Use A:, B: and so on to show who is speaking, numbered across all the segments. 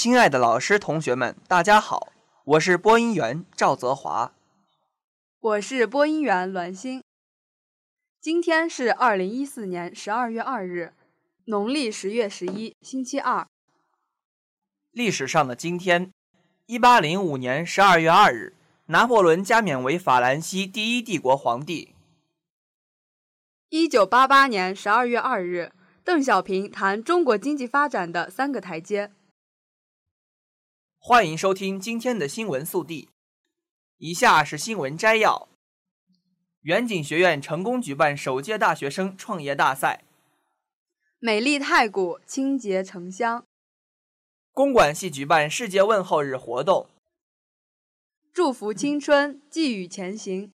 A: 亲爱的老师、同学们，大家好，我是播音员赵泽华。
B: 我是播音员栾星。今天是二零一四年十二月二日，农历十月十一，星期二。
A: 历史上的今天，一八零五年十二月二日，拿破仑加冕为法兰西第一帝国皇帝。
B: 一九八八年十二月二日，邓小平谈中国经济发展的三个台阶。
A: 欢迎收听今天的新闻速递。以下是新闻摘要：远景学院成功举办首届大学生创业大赛；
B: 美丽太谷，清洁城乡；
A: 公管系举办世界问候日活动；
B: 祝福青春，寄予前行。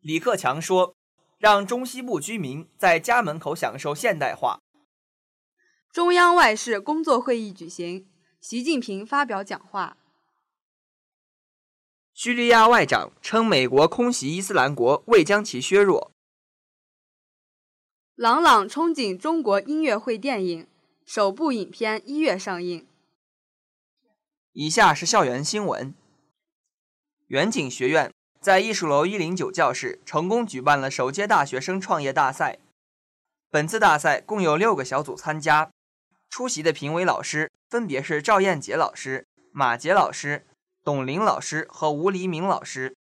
A: 李克强说：“让中西部居民在家门口享受现代化。”
B: 中央外事工作会议举行。习近平发表讲话。
A: 叙利亚外长称，美国空袭伊斯兰国未将其削弱。
B: 朗朗憧憬中国音乐会电影首部影片一月上映。
A: 以下是校园新闻：远景学院在艺术楼一零九教室成功举办了首届大学生创业大赛。本次大赛共有六个小组参加。出席的评委老师分别是赵艳杰老师、马杰老师、董玲老师和吴黎明老师。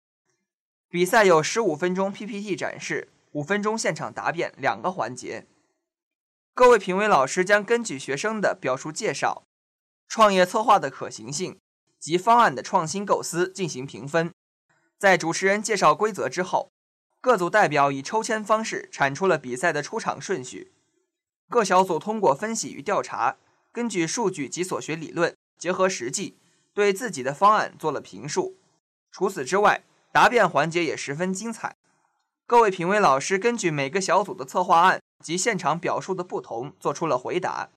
A: 比赛有十五分钟 PPT 展示、五分钟现场答辩两个环节。各位评委老师将根据学生的表述介绍、创业策划的可行性及方案的创新构思进行评分。在主持人介绍规则之后，各组代表以抽签方式产出了比赛的出场顺序。各小组通过分析与调查，根据数据及所学理论，结合实际，对自己的方案做了评述。除此之外，答辩环节也十分精彩。各位评委老师根据每个小组的策划案及现场表述的不同，做出了回答。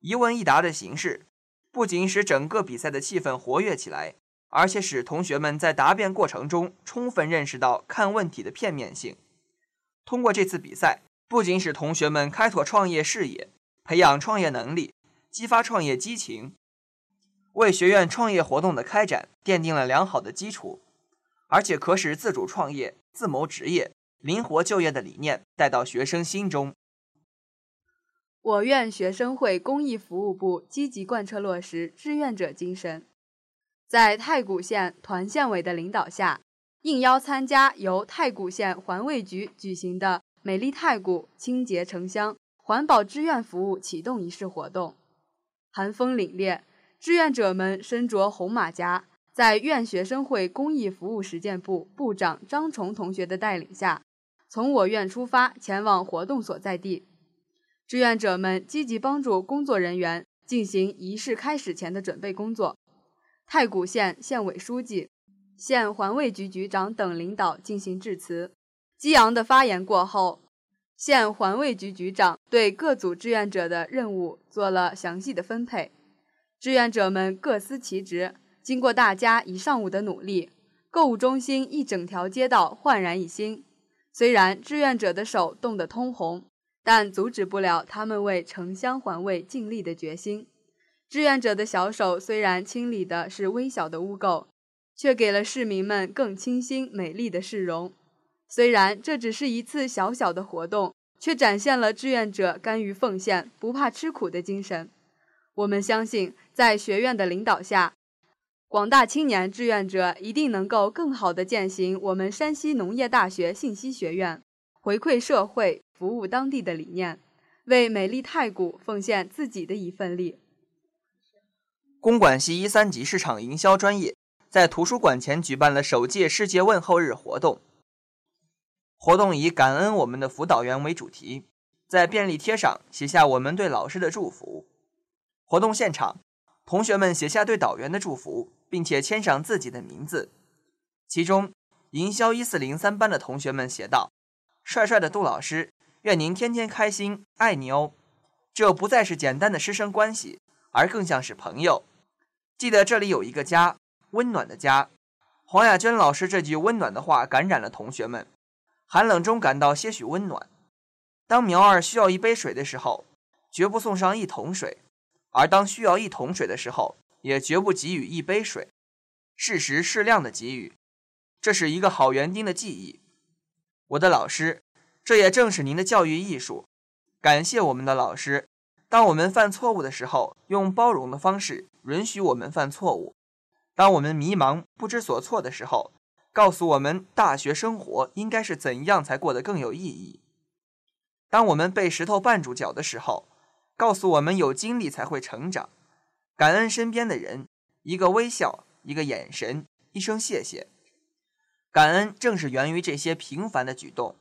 A: 一问一答的形式，不仅使整个比赛的气氛活跃起来，而且使同学们在答辩过程中充分认识到看问题的片面性。通过这次比赛。不仅使同学们开拓创业视野、培养创业能力、激发创业激情，为学院创业活动的开展奠定了良好的基础，而且可使自主创业、自谋职业、灵活就业的理念带到学生心中。
B: 我院学生会公益服务部积极贯彻落实志愿者精神，在太谷县团县委的领导下，应邀参加由太谷县环卫局举行的。美丽太谷，清洁城乡，环保志愿服务启动仪式活动。寒风凛冽，志愿者们身着红马甲，在院学生会公益服务实践部部长张崇同学的带领下，从我院出发，前往活动所在地。志愿者们积极帮助工作人员进行仪式开始前的准备工作。太谷县县委书记、县环卫局局长等领导进行致辞。激昂的发言过后，县环卫局局长对各组志愿者的任务做了详细的分配。志愿者们各司其职，经过大家一上午的努力，购物中心一整条街道焕然一新。虽然志愿者的手冻得通红，但阻止不了他们为城乡环卫尽力的决心。志愿者的小手虽然清理的是微小的污垢，却给了市民们更清新美丽的市容。虽然这只是一次小小的活动，却展现了志愿者甘于奉献、不怕吃苦的精神。我们相信，在学院的领导下，广大青年志愿者一定能够更好地践行我们山西农业大学信息学院回馈社会、服务当地的理念，为美丽太谷奉献自己的一份力。
A: 公管系一三级市场营销专业在图书馆前举办了首届世界问候日活动。活动以“感恩我们的辅导员”为主题，在便利贴上写下我们对老师的祝福。活动现场，同学们写下对导员的祝福，并且签上自己的名字。其中，营销一四零三班的同学们写道：“帅帅的杜老师，愿您天天开心，爱你哦。”这不再是简单的师生关系，而更像是朋友。记得这里有一个家，温暖的家。黄雅娟老师这句温暖的话感染了同学们。寒冷中感到些许温暖。当苗儿需要一杯水的时候，绝不送上一桶水，而当需要一桶水的时候，也绝不给予一杯水，适时适量的给予，这是一个好园丁的技艺。我的老师，这也正是您的教育艺术。感谢我们的老师，当我们犯错误的时候，用包容的方式允许我们犯错误；当我们迷茫不知所措的时候，告诉我们大学生活应该是怎样才过得更有意义。当我们被石头绊住脚的时候，告诉我们有经历才会成长。感恩身边的人，一个微笑，一个眼神，一声谢谢。感恩正是源于这些平凡的举动。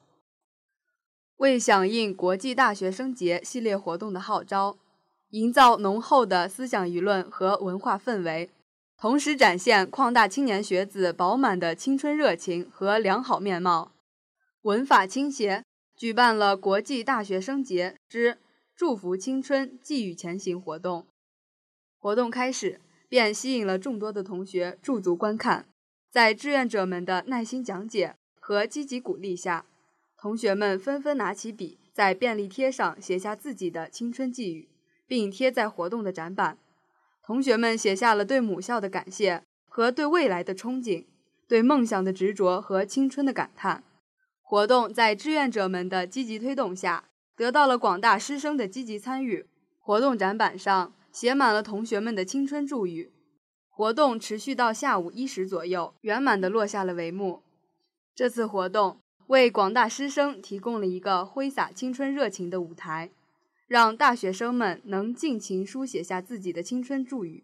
B: 为响应国际大学生节系列活动的号召，营造浓厚的思想舆论和文化氛围，同时展现矿大青年学子饱满的青春热情和良好面貌，文法倾斜。举办了国际大学生节之祝福青春、寄予前行活动。活动开始便吸引了众多的同学驻足观看。在志愿者们的耐心讲解和积极鼓励下，同学们纷纷拿起笔，在便利贴上写下自己的青春寄语，并贴在活动的展板。同学们写下了对母校的感谢和对未来的憧憬，对梦想的执着和青春的感叹。活动在志愿者们的积极推动下，得到了广大师生的积极参与。活动展板上写满了同学们的青春祝语。活动持续到下午一时左右，圆满地落下了帷幕。这次活动为广大师生提供了一个挥洒青春热情的舞台，让大学生们能尽情书写下自己的青春祝语，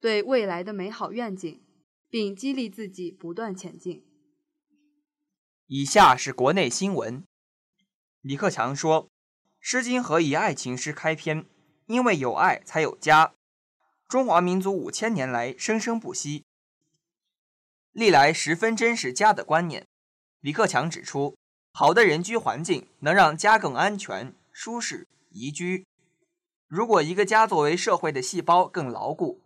B: 对未来的美好愿景，并激励自己不断前进。
A: 以下是国内新闻。李克强说：“《诗经》何以爱情诗开篇？因为有爱才有家。中华民族五千年来生生不息，历来十分珍视家的观念。”李克强指出，好的人居环境能让家更安全、舒适、宜居。如果一个家作为社会的细胞更牢固，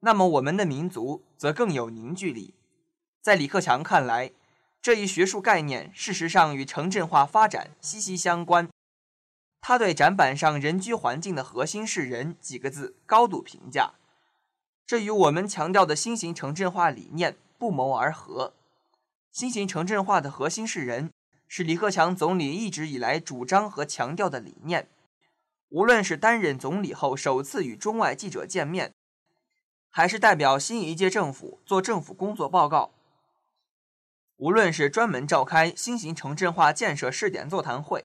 A: 那么我们的民族则更有凝聚力。在李克强看来，这一学术概念，事实上与城镇化发展息息相关。他对展板上“人居环境的核心是人”几个字高度评价，这与我们强调的新型城镇化理念不谋而合。新型城镇化的核心是人，是李克强总理一直以来主张和强调的理念。无论是担任总理后首次与中外记者见面，还是代表新一届政府做政府工作报告。无论是专门召开新型城镇化建设试点座谈会，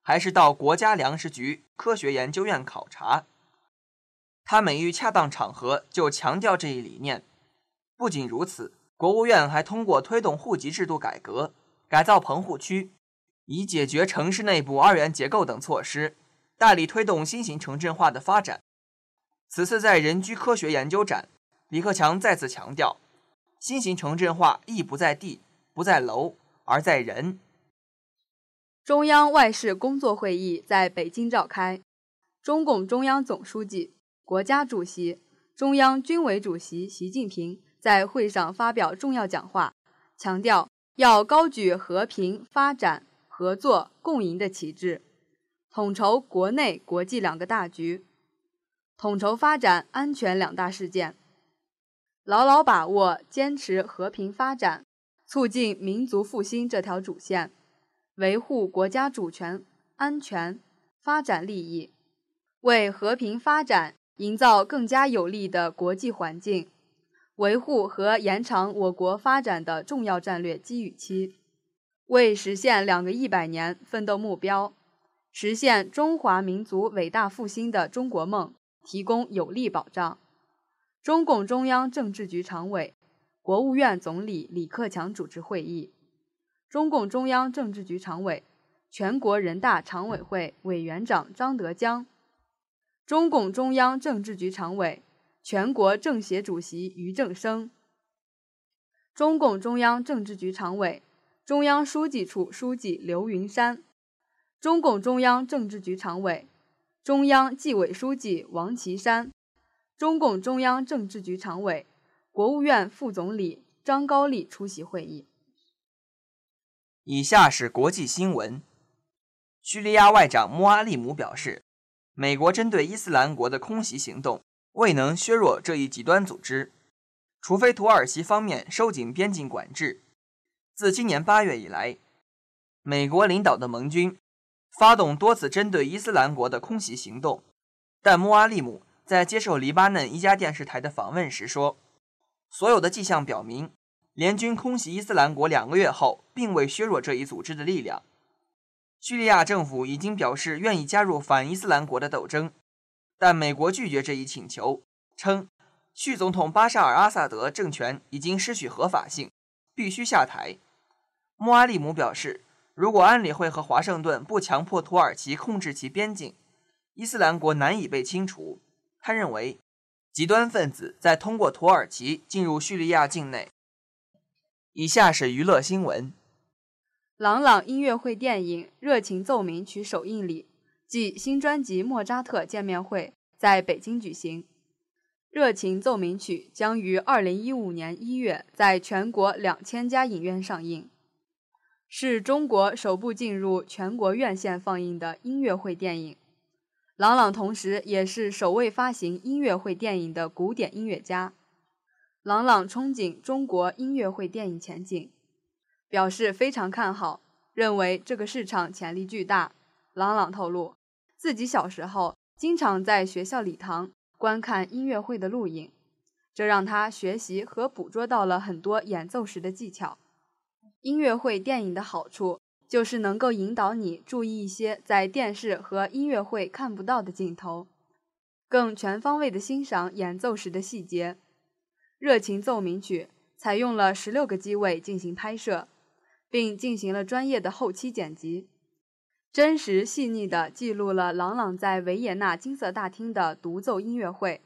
A: 还是到国家粮食局科学研究院考察，他每遇恰当场合就强调这一理念。不仅如此，国务院还通过推动户籍制度改革、改造棚户区，以解决城市内部二元结构等措施，大力推动新型城镇化的发展。此次在人居科学研究展，李克强再次强调，新型城镇化意不在地。不在楼，而在人。
B: 中央外事工作会议在北京召开，中共中央总书记、国家主席、中央军委主席习近平在会上发表重要讲话，强调要高举和平、发展、合作、共赢的旗帜，统筹国内国际两个大局，统筹发展安全两大事件，牢牢把握坚持和平发展。促进民族复兴这条主线，维护国家主权、安全、发展利益，为和平发展营造更加有利的国际环境，维护和延长我国发展的重要战略机遇期，为实现两个一百年奋斗目标、实现中华民族伟大复兴的中国梦提供有力保障。中共中央政治局常委。国务院总理李克强主持会议，中共中央政治局常委、全国人大常委会委员长张德江，中共中央政治局常委、全国政协主席俞正声，中共中央政治局常委、中央书记处书记刘云山，中共中央政治局常委、中央纪委书记王岐山，中共中央政治局常委。国务院副总理张高丽出席会议。
A: 以下是国际新闻：叙利亚外长穆阿利姆表示，美国针对伊斯兰国的空袭行动未能削弱这一极端组织，除非土耳其方面收紧边境管制。自今年八月以来，美国领导的盟军发动多次针对伊斯兰国的空袭行动，但穆阿利姆在接受黎巴嫩一家电视台的访问时说：“所有的迹象表明，联军空袭伊斯兰国两个月后，并未削弱这一组织的力量。”叙利亚政府已经表示愿意加入反伊斯兰国的斗争，但美国拒绝这一请求，称叙总统巴沙尔·阿萨德政权已经失去合法性。必须下台。穆阿利姆表示，如果安理会和华盛顿不强迫土耳其控制其边境，伊斯兰国难以被清除。他认为，极端分子在通过土耳其进入叙利亚境内。以下是娱乐新闻：
B: 朗朗音乐会电影《热情奏鸣曲》首映礼暨新专辑《莫扎特》见面会在北京举行。《热情奏鸣曲》将于二零一五年一月在全国两千家影院上映，是中国首部进入全国院线放映的音乐会电影。郎朗同时也是首位发行音乐会电影的古典音乐家。郎朗憧憬中国音乐会电影前景，表示非常看好，认为这个市场潜力巨大。郎朗透露，自己小时候经常在学校礼堂。观看音乐会的录影，这让他学习和捕捉到了很多演奏时的技巧。音乐会电影的好处就是能够引导你注意一些在电视和音乐会看不到的镜头，更全方位地欣赏演奏时的细节。《热情奏鸣曲》采用了十六个机位进行拍摄，并进行了专业的后期剪辑。真实细腻地记录了朗朗在维也纳金色大厅的独奏音乐会，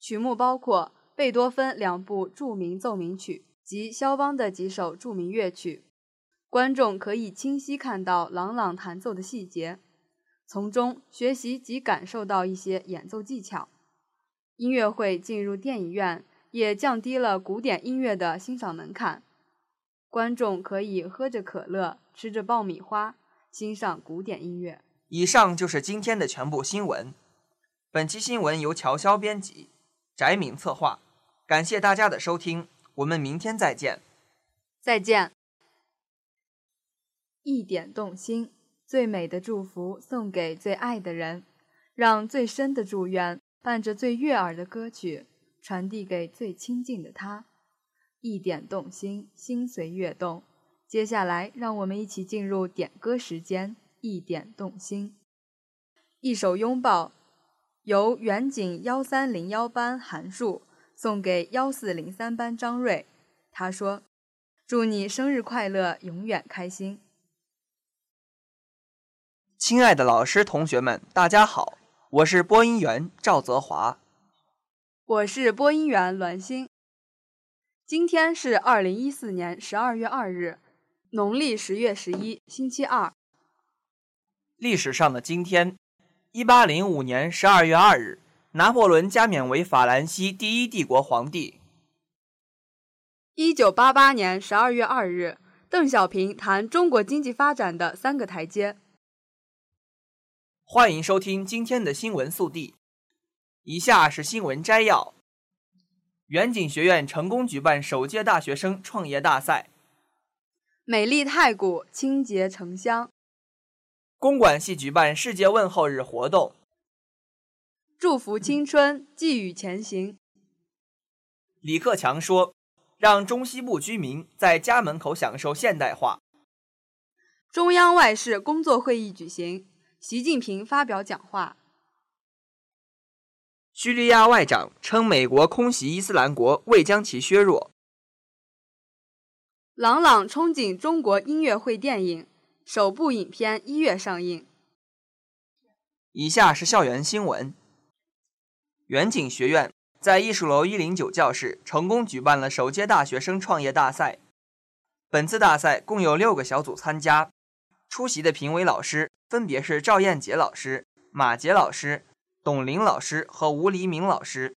B: 曲目包括贝多芬两部著名奏鸣曲及肖邦的几首著名乐曲。观众可以清晰看到朗朗弹奏的细节，从中学习及感受到一些演奏技巧。音乐会进入电影院也降低了古典音乐的欣赏门槛，观众可以喝着可乐，吃着爆米花。欣赏古典音乐。
A: 以上就是今天的全部新闻。本期新闻由乔潇编辑，翟敏策划。感谢大家的收听，我们明天再见。
B: 再见。一点动心，最美的祝福送给最爱的人，让最深的祝愿伴着最悦耳的歌曲传递给最亲近的他。一点动心，心随悦动。接下来，让我们一起进入点歌时间，一点动心。一首拥抱，由远景幺三零幺班韩树送给幺四零三班张瑞。他说：“祝你生日快乐，永远开心。”
A: 亲爱的老师、同学们，大家好，我是播音员赵泽华。
B: 我是播音员栾星。今天是二零一四年十二月二日。农历十月十一，星期二。
A: 历史上的今天，一八零五年十二月二日，拿破仑加冕为法兰西第一帝国皇帝。
B: 一九八八年十二月二日，邓小平谈中国经济发展的三个台阶。
A: 欢迎收听今天的新闻速递，以下是新闻摘要：远景学院成功举办首届大学生创业大赛。
B: 美丽太谷，清洁城乡。
A: 公管系举办世界问候日活动。
B: 祝福青春，寄予前行。
A: 李克强说：“让中西部居民在家门口享受现代化。”
B: 中央外事工作会议举行，习近平发表讲话。
A: 叙利亚外长称，美国空袭伊斯兰国未将其削弱。
B: 朗朗憧憬中国音乐会电影首部影片一月上映。
A: 以下是校园新闻：远景学院在艺术楼一零九教室成功举办了首届大学生创业大赛。本次大赛共有六个小组参加，出席的评委老师分别是赵艳杰老师、马杰老师、董玲老师和吴黎明老师。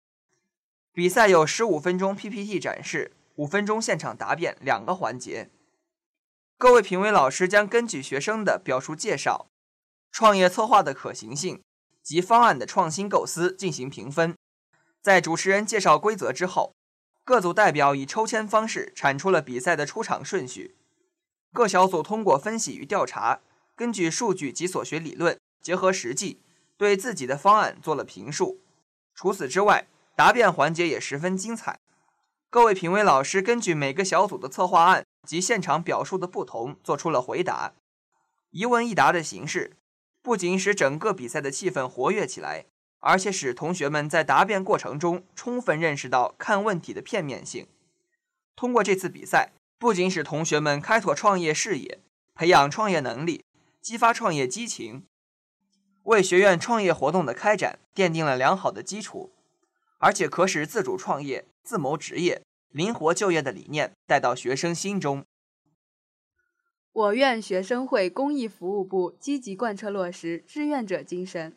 A: 比赛有十五分钟 PPT 展示。五分钟现场答辩两个环节，各位评委老师将根据学生的表述介绍、创业策划的可行性及方案的创新构思进行评分。在主持人介绍规则之后，各组代表以抽签方式产出了比赛的出场顺序。各小组通过分析与调查，根据数据及所学理论，结合实际，对自己的方案做了评述。除此之外，答辩环节也十分精彩。各位评委老师根据每个小组的策划案及现场表述的不同，做出了回答。一问一答的形式，不仅使整个比赛的气氛活跃起来，而且使同学们在答辩过程中充分认识到看问题的片面性。通过这次比赛，不仅使同学们开拓创业视野、培养创业能力、激发创业激情，为学院创业活动的开展奠定了良好的基础，而且可使自主创业。自谋职业、灵活就业的理念带到学生心中。
B: 我院学生会公益服务部积极贯彻落实志愿者精神，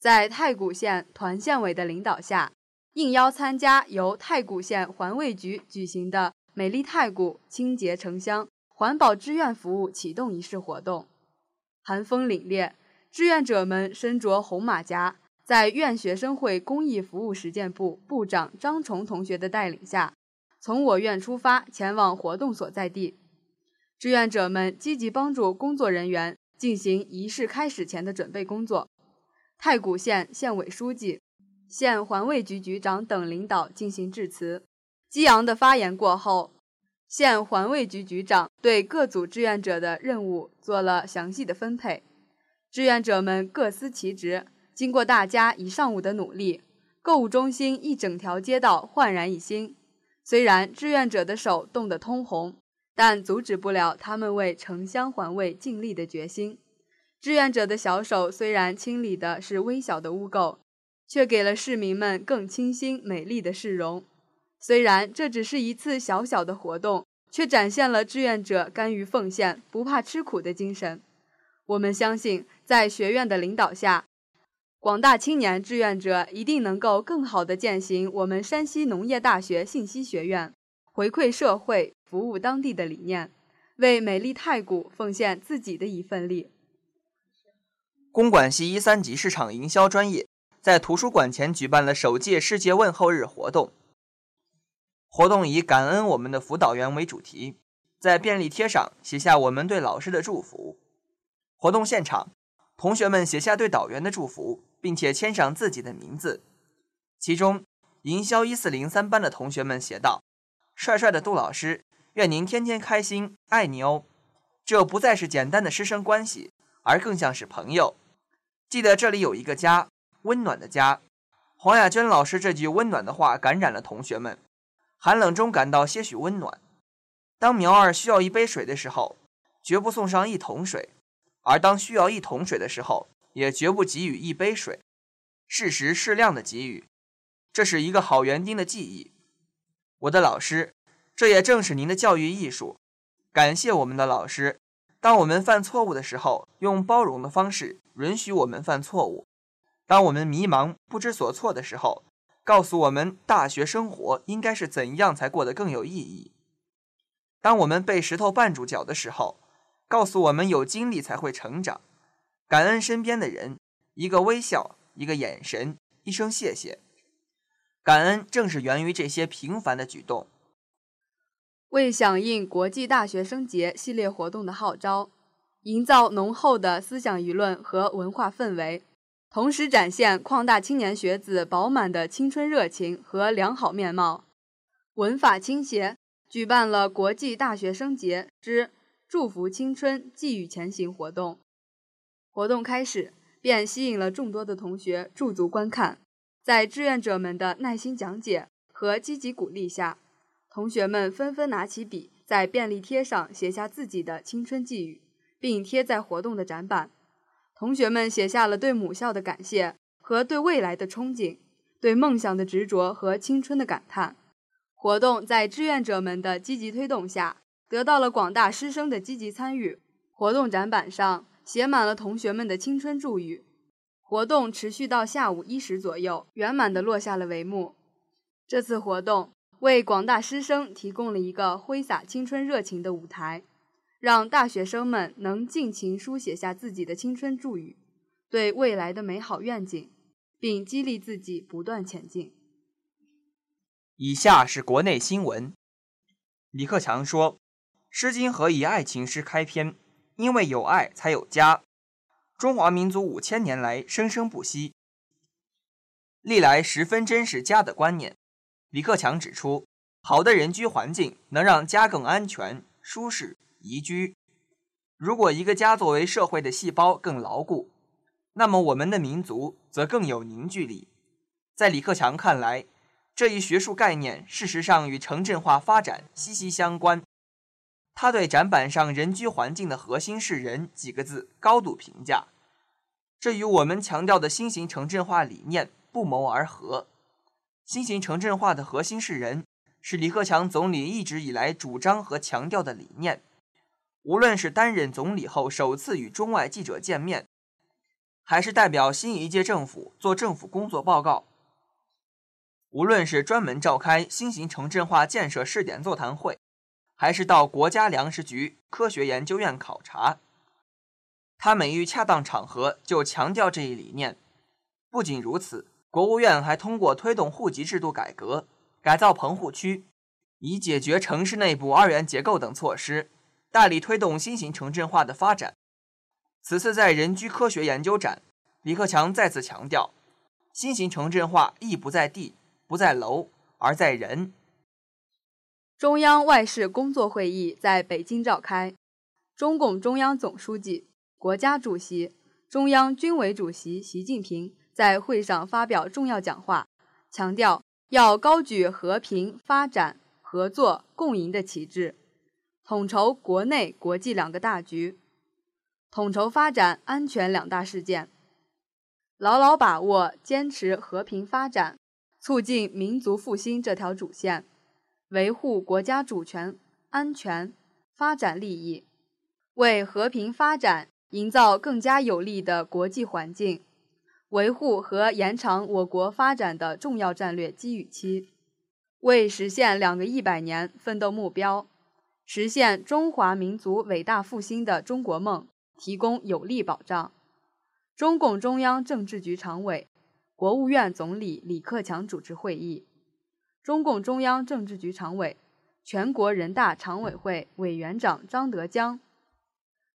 B: 在太谷县团县委的领导下，应邀参加由太谷县环卫局举行的“美丽太谷，清洁城乡，环保志愿服务”启动仪式活动。寒风凛冽，志愿者们身着红马甲。在院学生会公益服务实践部部长张崇同学的带领下，从我院出发前往活动所在地。志愿者们积极帮助工作人员进行仪式开始前的准备工作。太谷县县委书记、县环卫局局长等领导进行致辞。激昂的发言过后，县环卫局局长对各组志愿者的任务做了详细的分配。志愿者们各司其职。经过大家一上午的努力，购物中心一整条街道焕然一新。虽然志愿者的手冻得通红，但阻止不了他们为城乡环卫尽力的决心。志愿者的小手虽然清理的是微小的污垢，却给了市民们更清新美丽的市容。虽然这只是一次小小的活动，却展现了志愿者甘于奉献、不怕吃苦的精神。我们相信，在学院的领导下。广大青年志愿者一定能够更好地践行我们山西农业大学信息学院回馈社会、服务当地的理念，为美丽太谷奉献自己的一份力。
A: 公管系一三级市场营销专业在图书馆前举办了首届世界问候日活动。活动以“感恩我们的辅导员”为主题，在便利贴上写下我们对老师的祝福。活动现场，同学们写下对导员的祝福。并且签上自己的名字。其中，营销一四零三班的同学们写道：“帅帅的杜老师，愿您天天开心，爱你哦。”这不再是简单的师生关系，而更像是朋友。记得这里有一个家，温暖的家。黄雅娟老师这句温暖的话感染了同学们，寒冷中感到些许温暖。当苗儿需要一杯水的时候，绝不送上一桶水；而当需要一桶水的时候，也绝不给予一杯水，适时适量的给予，这是一个好园丁的技艺。我的老师，这也正是您的教育艺术。感谢我们的老师，当我们犯错误的时候，用包容的方式允许我们犯错误；当我们迷茫不知所措的时候，告诉我们大学生活应该是怎样才过得更有意义；当我们被石头绊住脚的时候，告诉我们有经历才会成长。感恩身边的人，一个微笑，一个眼神，一声谢谢。感恩正是源于这些平凡的举动。
B: 为响应国际大学生节系列活动的号召，营造浓厚的思想舆论和文化氛围，同时展现矿大青年学子饱满的青春热情和良好面貌，文法倾斜举办了国际大学生节之祝福青春，寄予前行活动。活动开始，便吸引了众多的同学驻足观看。在志愿者们的耐心讲解和积极鼓励下，同学们纷纷拿起笔，在便利贴上写下自己的青春寄语，并贴在活动的展板。同学们写下了对母校的感谢和对未来的憧憬，对梦想的执着和青春的感叹。活动在志愿者们的积极推动下，得到了广大师生的积极参与。活动展板上。写满了同学们的青春祝语，活动持续到下午一时左右，圆满地落下了帷幕。这次活动为广大师生提供了一个挥洒青春热情的舞台，让大学生们能尽情书写下自己的青春祝语，对未来的美好愿景，并激励自己不断前进。
A: 以下是国内新闻。李克强说，《诗经》何以爱情诗开篇？因为有爱才有家。中华民族五千年来生生不息，历来十分珍视家的观念。李克强指出，好的人居环境能让家更安全、舒适、宜居。如果一个家作为社会的细胞更牢固，那么我们的民族则更有凝聚力。在李克强看来，这一学术概念事实上与城镇化发展息息相关。他对展板上“人居环境的核心是人”几个字高度评价，这与我们强调的新型城镇化理念不谋而合。新型城镇化的核心是人，是李克强总理一直以来主张和强调的理念。无论是担任总理后首次与中外记者见面，还是代表新一届政府做政府工作报告，无论是专门召开新型城镇化建设试点座谈会。还是到国家粮食局科学研究院考察，他每遇恰当场合就强调这一理念。不仅如此，国务院还通过推动户籍制度改革、改造棚户区，以解决城市内部二元结构等措施，大力推动新型城镇化的发展。此次在人居科学研究展，李克强再次强调，新型城镇化意不在地，不在楼，而在人。
B: 中央外事工作会议在北京召开，中共中央总书记、国家主席、中央军委主席习近平在会上发表重要讲话，强调要高举和平、发展、合作、共赢的旗帜，统筹国内国际两个大局，统筹发展安全两大事件，牢牢把握坚持和平发展、促进民族复兴这条主线。维护国家主权、安全、发展利益，为和平发展营造更加有利的国际环境，维护和延长我国发展的重要战略机遇期，为实现两个一百年奋斗目标、实现中华民族伟大复兴的中国梦提供有力保障。中共中央政治局常委、国务院总理李克强主持会议。中共中央政治局常委、全国人大常委会委员长张德江，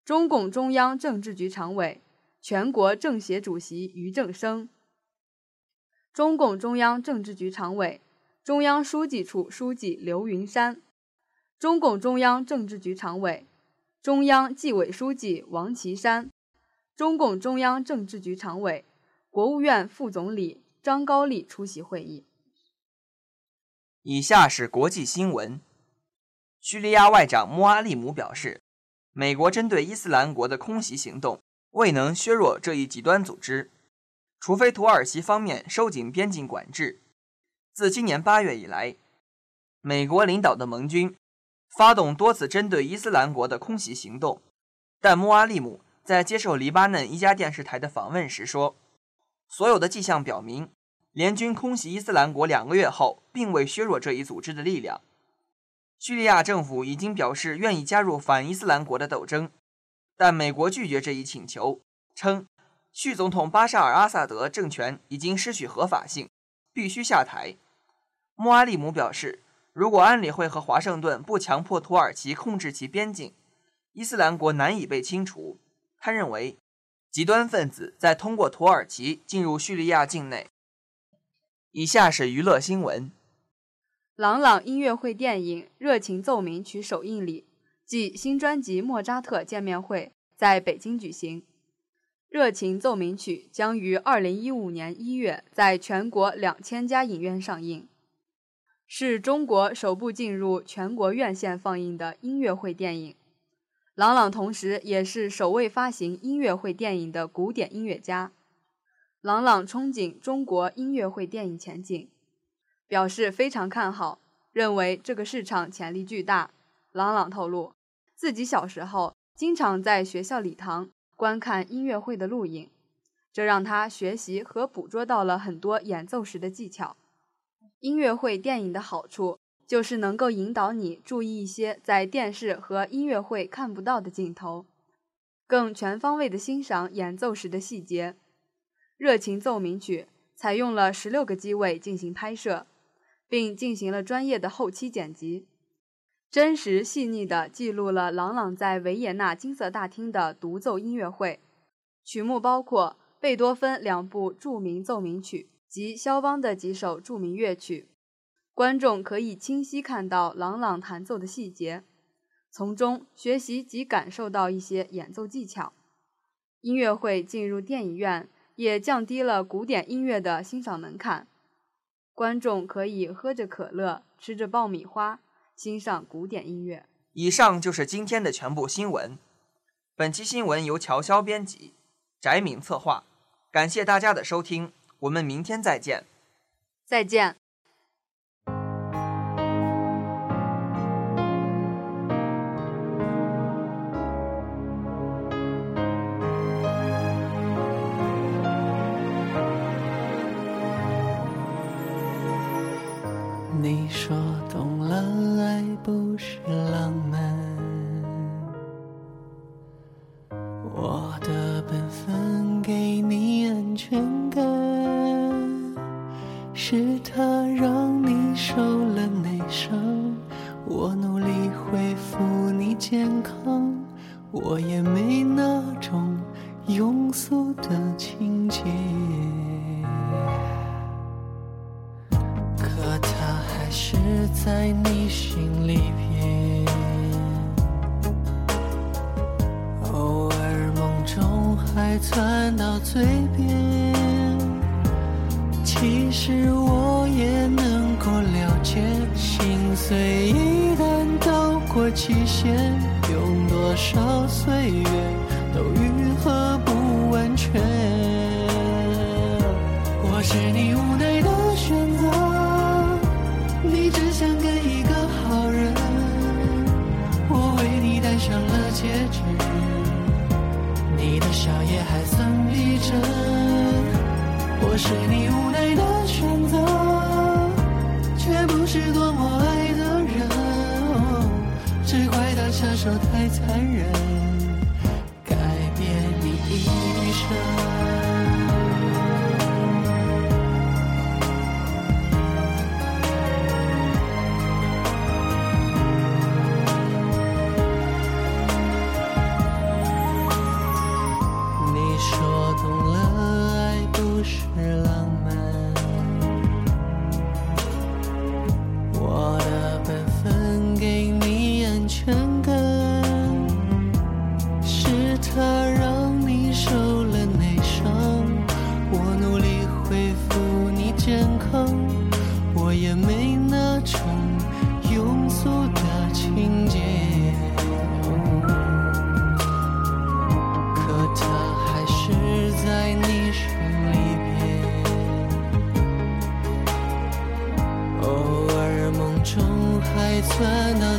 B: 中共中央政治局常委、全国政协主席俞正声，中共中央政治局常委、中央书记处书记刘云山，中共中央政治局常委、中央纪委书记王岐山，中共中央政治局常委、国务院副总理张高丽出席会议。
A: 以下是国际新闻。叙利亚外长穆阿利姆表示，美国针对伊斯兰国的空袭行动未能削弱这一极端组织，除非土耳其方面收紧边境管制。自今年八月以来，美国领导的盟军发动多次针对伊斯兰国的空袭行动，但穆阿利姆在接受黎巴嫩一家电视台的访问时说：“所有的迹象表明。”联军空袭伊斯兰国两个月后，并未削弱这一组织的力量。叙利亚政府已经表示愿意加入反伊斯兰国的斗争，但美国拒绝这一请求，称叙总统巴沙尔·阿萨德政权已经失去合法性，必须下台。穆阿利姆表示，如果安理会和华盛顿不强迫土耳其控制其边境，伊斯兰国难以被清除。他认为，极端分子在通过土耳其进入叙利亚境内。以下是娱乐新闻。
B: 朗朗音乐会电影《热情奏鸣曲》首映礼暨新专辑《莫扎特》见面会在北京举行。《热情奏鸣曲》将于二零一五年一月在全国两千家影院上映，是中国首部进入全国院线放映的音乐会电影。朗朗同时也是首位发行音乐会电影的古典音乐家。朗朗憧憬中国音乐会电影前景，表示非常看好，认为这个市场潜力巨大。朗朗透露，自己小时候经常在学校礼堂观看音乐会的录影，这让他学习和捕捉到了很多演奏时的技巧。音乐会电影的好处就是能够引导你注意一些在电视和音乐会看不到的镜头，更全方位地欣赏演奏时的细节。热情奏鸣曲》采用了十六个机位进行拍摄，并进行了专业的后期剪辑，真实细腻地记录了郎朗在维也纳金色大厅的独奏音乐会。曲目包括贝多芬两部著名奏鸣曲及肖邦的几首著名乐曲。观众可以清晰看到郎朗弹奏的细节，从中学习及感受到一些演奏技巧。音乐会进入电影院，也降低了古典音乐的欣赏门槛。观众可以喝着可乐，吃着爆米花，欣赏古典音乐。
A: 以上就是今天的全部新闻。本期新闻由乔潇编辑，翟敏策划。感谢大家的收听，我们明天再见。
B: 再见。
C: 你说懂了，爱不是浪漫。上了戒指，你的笑也还算逼真。我是你无奈的选择，却不是多么爱的人，只怪他下手太残忍，改变你一生。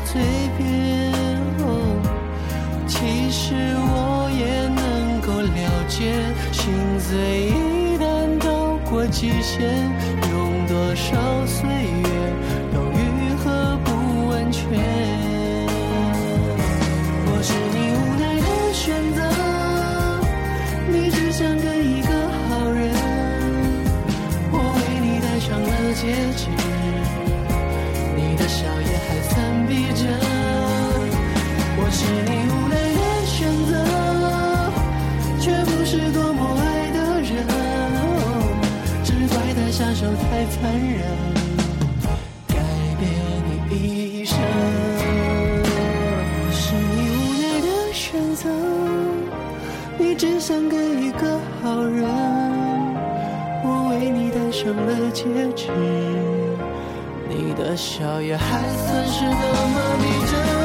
C: 嘴边。哦其实我也能够了解，心碎一旦到过极限，用多少成了戒指，你的笑也还算是那么逼真。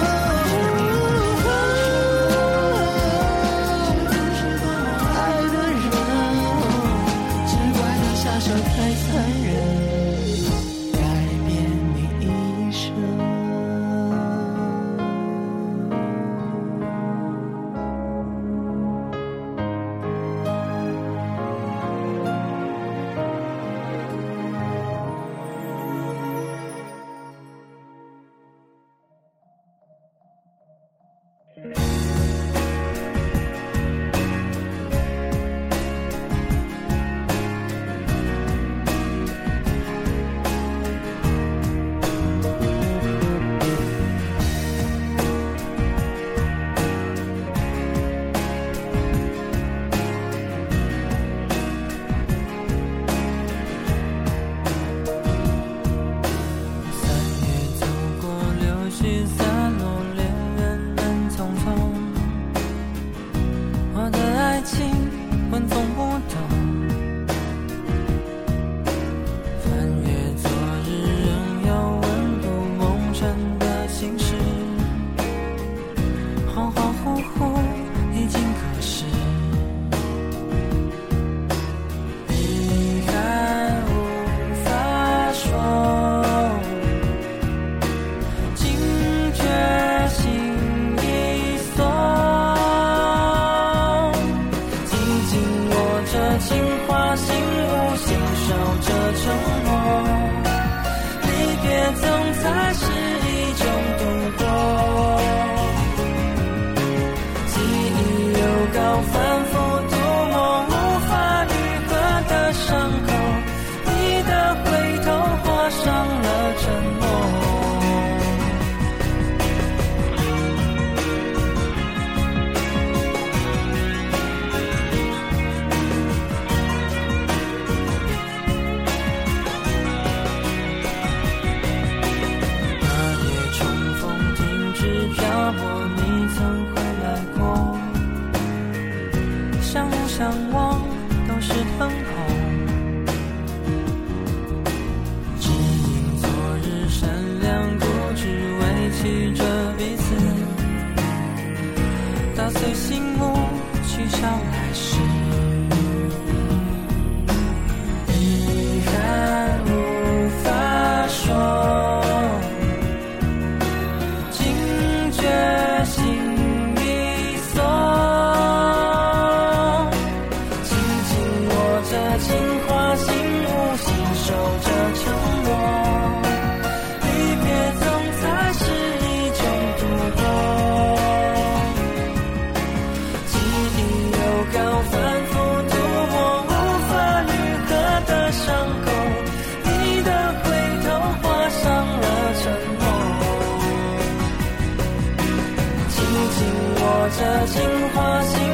D: 这情话心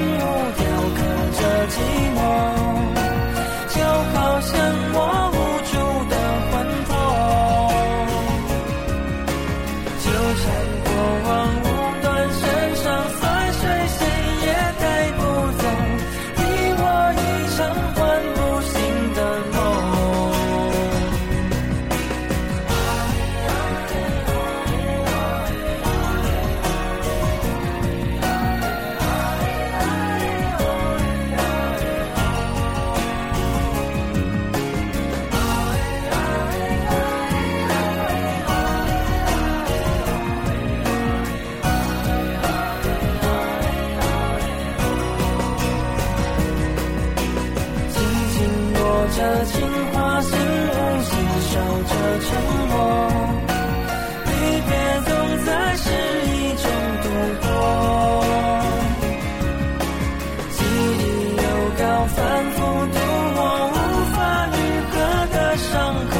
D: 反复读我无法愈合的伤口，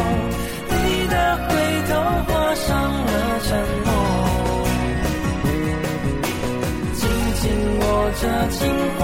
D: 你的回头划伤了沉默，紧紧握着情话。